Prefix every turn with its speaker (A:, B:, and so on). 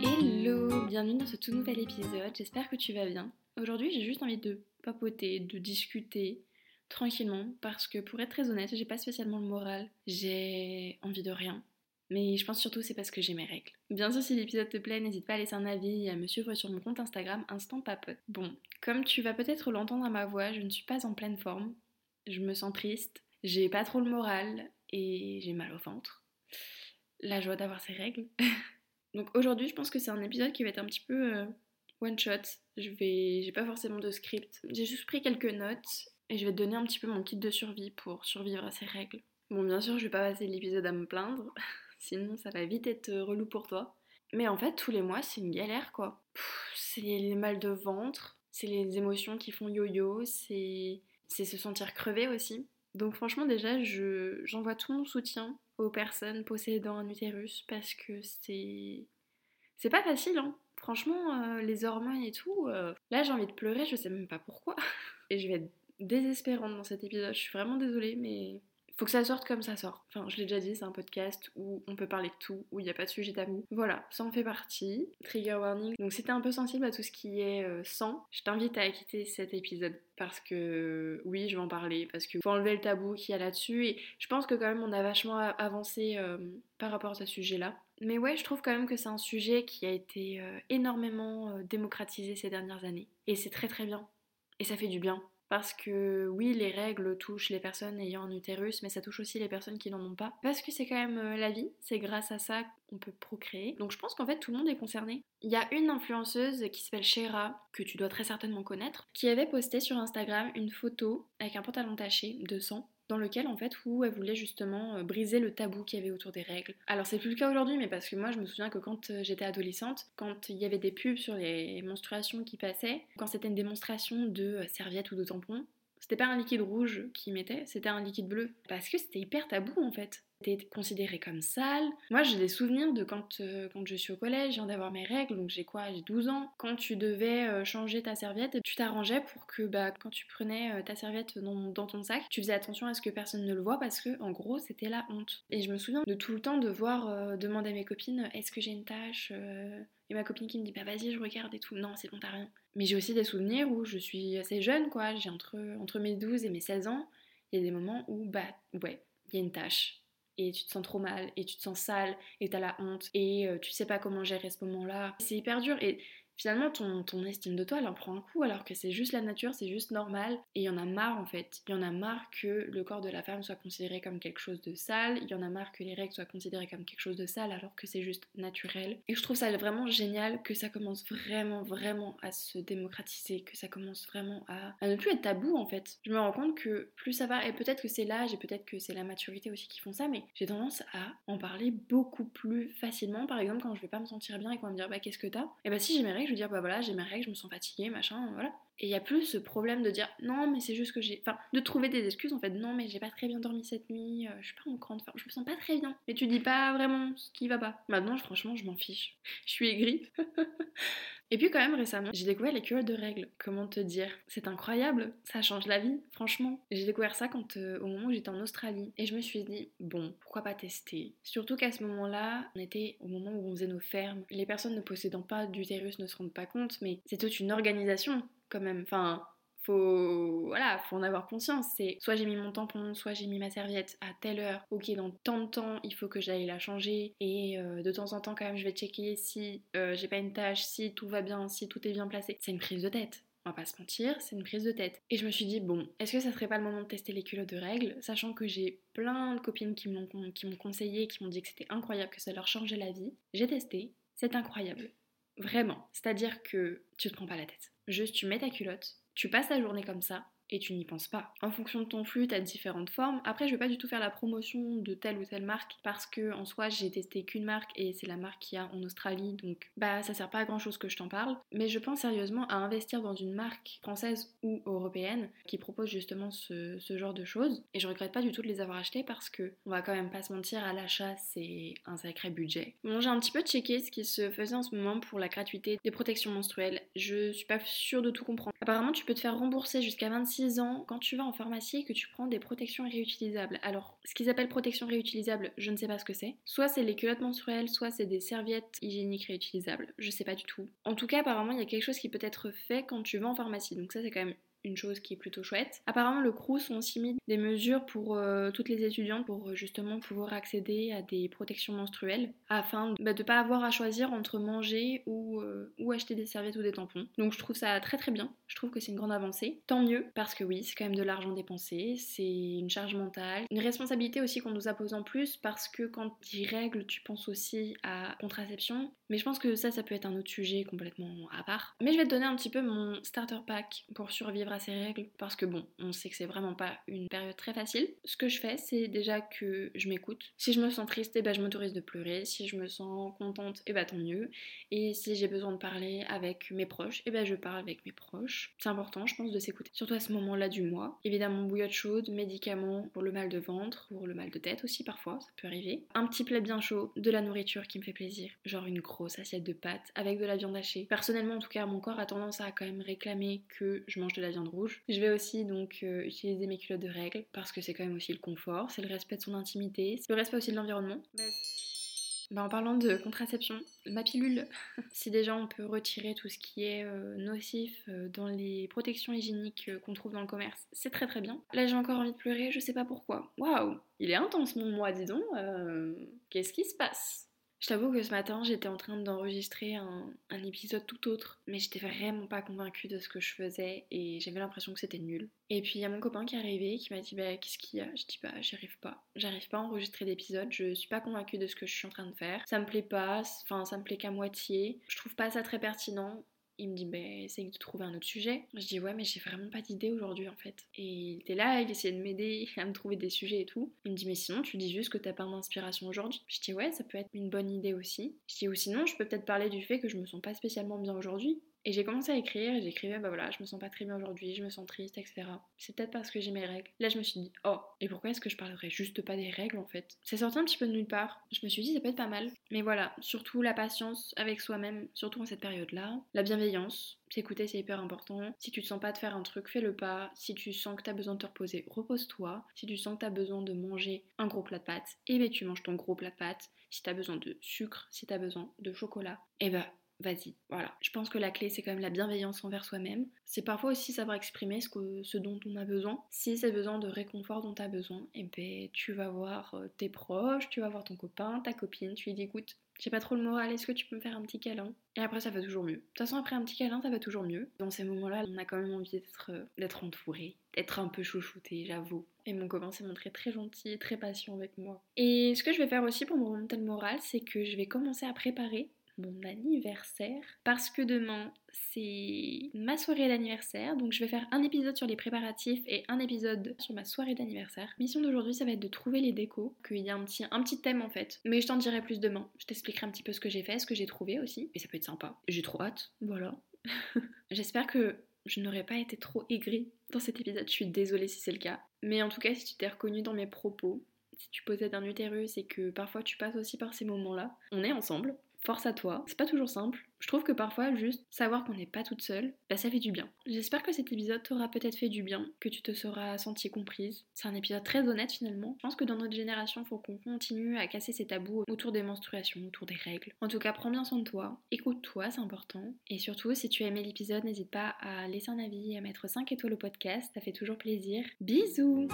A: Hello, bienvenue dans ce tout nouvel épisode, j'espère que tu vas bien. Aujourd'hui j'ai juste envie de papoter, de discuter tranquillement parce que pour être très honnête, j'ai pas spécialement le moral, j'ai envie de rien. Mais je pense surtout c'est parce que j'ai mes règles. Bien sûr si l'épisode te plaît, n'hésite pas à laisser un avis et à me suivre sur mon compte Instagram Instant Papote. Bon, comme tu vas peut-être l'entendre à ma voix, je ne suis pas en pleine forme. Je me sens triste, j'ai pas trop le moral et j'ai mal au ventre. La joie d'avoir ses règles. Donc aujourd'hui, je pense que c'est un épisode qui va être un petit peu euh, one shot. Je vais, j'ai pas forcément de script. J'ai juste pris quelques notes et je vais te donner un petit peu mon kit de survie pour survivre à ces règles. Bon, bien sûr, je vais pas passer l'épisode à me plaindre, sinon ça va vite être euh, relou pour toi. Mais en fait, tous les mois, c'est une galère quoi. C'est les mal de ventre, c'est les émotions qui font yo-yo, c'est c'est se sentir crevé aussi. Donc franchement déjà, je, j'envoie tout mon soutien aux personnes possédant un utérus parce que c'est c'est pas facile hein. Franchement, euh, les hormones et tout, euh, là j'ai envie de pleurer, je sais même pas pourquoi. Et je vais être désespérante dans cet épisode, je suis vraiment désolée, mais faut que ça sorte comme ça sort. Enfin, je l'ai déjà dit, c'est un podcast où on peut parler de tout, où il n'y a pas de sujet tabou. Voilà, ça en fait partie. Trigger warning. Donc si t'es un peu sensible à tout ce qui est euh, sang, je t'invite à quitter cet épisode parce que oui, je vais en parler, parce qu'il faut enlever le tabou qu'il y a là-dessus. Et je pense que quand même on a vachement avancé euh, par rapport à ce sujet-là. Mais ouais, je trouve quand même que c'est un sujet qui a été euh, énormément démocratisé ces dernières années. Et c'est très très bien. Et ça fait du bien. Parce que oui, les règles touchent les personnes ayant un utérus, mais ça touche aussi les personnes qui n'en ont pas. Parce que c'est quand même euh, la vie, c'est grâce à ça qu'on peut procréer. Donc je pense qu'en fait tout le monde est concerné. Il y a une influenceuse qui s'appelle Shera, que tu dois très certainement connaître, qui avait posté sur Instagram une photo avec un pantalon taché de sang dans lequel en fait où elle voulait justement euh, briser le tabou qu'il y avait autour des règles. Alors c'est plus le cas aujourd'hui mais parce que moi je me souviens que quand euh, j'étais adolescente, quand il y avait des pubs sur les menstruations qui passaient, quand c'était une démonstration de euh, serviettes ou de tampons, c'était pas un liquide rouge qu'ils mettaient, c'était un liquide bleu. Parce que c'était hyper tabou en fait. C'était considéré comme sale. Moi j'ai des souvenirs de quand, euh, quand je suis au collège, je viens d'avoir mes règles, donc j'ai quoi J'ai 12 ans. Quand tu devais euh, changer ta serviette, tu t'arrangeais pour que bah, quand tu prenais euh, ta serviette dans, ton sac, tu faisais attention à ce que personne ne le voit parce que en gros c'était la honte. Et je me souviens de tout le temps devoir demander à mes copines est-ce que j'ai une tâche et ma copine qui me dit bah vas-y je regarde et tout. Non c'est bon t'as rien. Mais j'ai aussi des souvenirs où je suis assez jeune quoi, j'ai entre, entre mes 12 et mes 16 ans. Il y a des moments où bah ouais, il y a une tâche et tu te sens trop mal et tu te sens sale et t'as la honte et euh, tu sais pas comment gérer ce moment-là. C'est hyper dur et finalement ton, estime de toi elle en prend un coup alors que c'est juste la nature, c'est juste normal et il y en a marre en fait. Il y en a marre que le corps de la femme soit considéré comme quelque chose de sale, il y en a marre que les règles soient considérées comme quelque chose de sale alors que c'est juste naturel. Et je trouve ça vraiment génial que ça commence vraiment vraiment à se démocratiser, que ça commence vraiment à, ne plus être tabou en fait. Je me rends compte que plus ça va et peut-être que c'est l'âge et peut-être que c'est la maturité aussi qui font ça mais j'ai tendance à en parler beaucoup plus facilement par exemple quand je vais pas me sentir bien et qu'on va me dire bah qu'est-ce que t'as? Et eh bah si j'ai mes règles je veux dire bah voilà j'ai mes règles, je me sens fatiguée, machin, voilà. Et il y a plus ce problème de dire non mais c'est juste que j'ai... Enfin, de trouver des excuses en fait, non mais j'ai pas très bien dormi cette nuit, euh, je suis pas en grande forme, je me sens pas très bien. Mais tu dis pas vraiment ce qui va pas. Maintenant franchement je m'en fiche. Je suis aigrie. Et puis quand même récemment, j'ai découvert les culottes de règles. Comment te dire? C'est incroyable, ça change la vie, franchement. J'ai découvert ça quand euh, au moment où j'étais en Australie et je me suis dit bon, pourquoi pas tester? Surtout qu'à ce moment-là, on était au moment où on faisait nos fermes. Les personnes ne possédant pas d'utérus ne se rendent pas compte, mais c'est toute une organisation quand même. Enfin, faut voilà, faut en avoir conscience. C'est soit j'ai mis mon tampon, soit j'ai mis ma serviette à telle heure. Ok, dans tant de temps, il faut que j'aille la changer et euh, de temps en temps quand même, je vais checker si euh, j'ai pas une tâche, si tout va bien, si tout est bien placé. C'est une prise de tête. On va pas se mentir, c'est une prise de tête. Et je me suis dit, bon, est-ce que ça serait pas le moment de tester les culottes de règles, sachant que j'ai plein de copines qui m'ont conseillé, qui m'ont dit que c'était incroyable, que ça leur changeait la vie. J'ai testé, c'est incroyable. Vraiment. C'est-à-dire que tu te prends pas la tête. Juste, tu mets ta culotte, tu passes la journée comme ça et tu n'y penses pas. En fonction de ton flux, tu as différentes formes. Après, je vais pas du tout faire la promotion de telle ou telle marque parce que en soi, j'ai testé qu'une marque et c'est la marque qu'il y a en Australie, donc bah ça sert pas à grand chose que je t'en parle. Mais je pense sérieusement à investir dans une marque française ou européenne qui propose justement ce, genre de choses. Et je regrette pas du tout de les avoir achetées parce que on va quand même pas se mentir, à l'achat c'est un sacré budget. Bon, j'ai un petit peu checké ce qui se faisait en ce moment pour la gratuité des protections menstruelles. Je suis pas sûre de tout comprendre. Apparemment, tu peux te faire rembourser jusqu'à 26 6 ans, quand tu vas en pharmacie et que tu prends des protections réutilisables. Alors, ce qu'ils appellent protection réutilisable, je ne sais pas ce que c'est. Soit c'est les culottes menstruelles, soit c'est des serviettes hygiéniques réutilisables. Je sais pas du tout. En tout cas, apparemment, il y a quelque chose qui peut être fait quand tu vas en pharmacie. Donc ça, c'est quand même chose qui est plutôt chouette. Apparemment, le CRUS ont aussi mis des mesures pour euh, toutes les étudiantes pour euh, justement pouvoir accéder à des protections menstruelles afin bah, de ne pas avoir à choisir entre manger ou, euh, ou acheter des serviettes ou des tampons. Donc je trouve ça très très bien. Je trouve que c'est une grande avancée. Tant mieux parce que oui, c'est quand même de l'argent dépensé, c'est une charge mentale, une responsabilité aussi qu'on nous impose en plus parce que quand tu règles, tu penses aussi à contraception. Mais je pense que ça, ça peut être un autre sujet complètement à part. Mais je vais te donner un petit peu mon starter pack pour survivre à ces règles parce que bon, on sait que c'est vraiment pas une période très facile. Ce que je fais, c'est déjà que je m'écoute. Si je me sens triste, eh ben, je m'autorise de pleurer. Si je me sens contente, eh ben, tant mieux. Et si j'ai besoin de parler avec mes proches, eh ben, je parle avec mes proches. C'est important, je pense, de s'écouter. Surtout à ce moment-là du mois. Évidemment, bouillotte chaude, médicaments pour le mal de ventre, pour le mal de tête aussi parfois, ça peut arriver. Un petit plat bien chaud, de la nourriture qui me fait plaisir. Genre une grosse assiette de pâtes avec de la viande hachée. Personnellement, en tout cas, mon corps a tendance à quand même réclamer que je mange de la viande rouge. Je vais aussi donc euh, utiliser mes culottes de règles parce que c'est quand même aussi le confort, c'est le respect de son intimité, c'est le respect aussi de l'environnement. Bah, en parlant de contraception, ma pilule, si déjà on peut retirer tout ce qui est euh, nocif euh, dans les protections hygiéniques qu'on trouve dans le commerce, c'est très très bien. Là j'ai encore envie de pleurer, je sais pas pourquoi. Waouh, il est intense mon mois, dis donc. Qu'est-ce qui se passe? Je t'avoue que ce matin, j'étais en train d'enregistrer un, épisode tout autre, mais j'étais vraiment pas convaincue de ce que je faisais et j'avais l'impression que c'était nul. Et puis il y a mon copain qui est arrivé qui m'a dit bah qu'est-ce qu'il y a? Je dis bah j'y arrive pas. J'arrive pas à enregistrer d'épisode, je suis pas convaincue de ce que je suis en train de faire. Ça me plaît pas, enfin ça me plaît qu'à moitié. Je trouve pas ça très pertinent il me dit, bah, essaye de trouver un autre sujet. Je dis, ouais, mais j'ai vraiment pas d'idée aujourd'hui en fait. Et il était là, il essayait de m'aider à me trouver des sujets et tout. Il me dit, mais sinon, tu dis juste que t'as pas d'inspiration aujourd'hui. Je dis, ouais, ça peut être une bonne idée aussi. Je dis, ou sinon, je peux peut-être parler du fait que je me sens pas spécialement bien aujourd'hui. Et j'ai commencé à écrire et j'écrivais, bah voilà, je me sens pas très bien aujourd'hui, je me sens triste, etc. C'est peut-être parce que j'ai mes règles. Là, je me suis dit, oh, et pourquoi est-ce que je parlerais juste pas des règles en fait? C'est sorti un petit peu de nulle part. Je me suis dit, ça peut être pas mal. Mais voilà, surtout la patience avec soi-même, surtout en cette période-là. La bienveillance, s'écouter c'est hyper important. Si tu te sens pas de faire un truc, fais-le pas. Si tu sens que t'as besoin de te reposer, repose-toi. Si tu sens que t'as besoin de manger un gros plat de pâtes, eh ben tu manges ton gros plat de pâtes. Si t'as besoin de sucre, si t'as besoin de chocolat, eh ben vas-y. Voilà. Je pense que la clé, c'est quand même la bienveillance envers soi-même. C'est parfois aussi savoir exprimer ce, que, ce dont on a besoin. Si c'est besoin de réconfort dont tu as besoin, et eh ben, tu vas voir euh, tes proches, tu vas voir ton copain, ta copine, tu lui dis écoute, j'ai pas trop le moral, est-ce que tu peux me faire un petit câlin? Et après, ça va toujours mieux. De toute façon, après un petit câlin, ça va toujours mieux. Dans ces moments-là, on a quand même envie d'être, euh, d'être entouré, d'être un peu chouchouté, j'avoue. Et mon copain s'est montré très gentil très patient avec moi. Et ce que je vais faire aussi pour me remonter le moral, c'est que je vais commencer à préparer mon anniversaire parce que demain c'est ma soirée d'anniversaire donc je vais faire un épisode sur les préparatifs et un épisode sur ma soirée d'anniversaire. Mission d'aujourd'hui ça va être de trouver les décos, qu'il y a un petit, un petit thème en fait mais je t'en dirai plus demain. Je t'expliquerai un petit peu ce que j'ai fait, ce que j'ai trouvé aussi et ça peut être sympa. J'ai trop hâte, voilà. J'espère que je n'aurais pas été trop aigrie dans cet épisode, je suis désolée si c'est le cas. Mais en tout cas si tu t'es reconnu dans mes propos, si tu possèdes un utérus et que parfois tu passes aussi par ces moments-là, on est ensemble, Force à toi. C'est pas toujours simple. Je trouve que parfois, juste savoir qu'on n'est pas toute seule, bah ça fait du bien. J'espère que cet épisode t'aura peut-être fait du bien, que tu te seras sentie comprise. C'est un épisode très honnête finalement. Je pense que dans notre génération, il faut qu'on continue à casser ces tabous autour des menstruations, autour des règles. En tout cas, prends bien soin de toi. Écoute-toi, c'est important. Et surtout, si tu as aimé l'épisode, n'hésite pas à laisser un avis à mettre 5 étoiles au podcast. Ça fait toujours plaisir. Bisous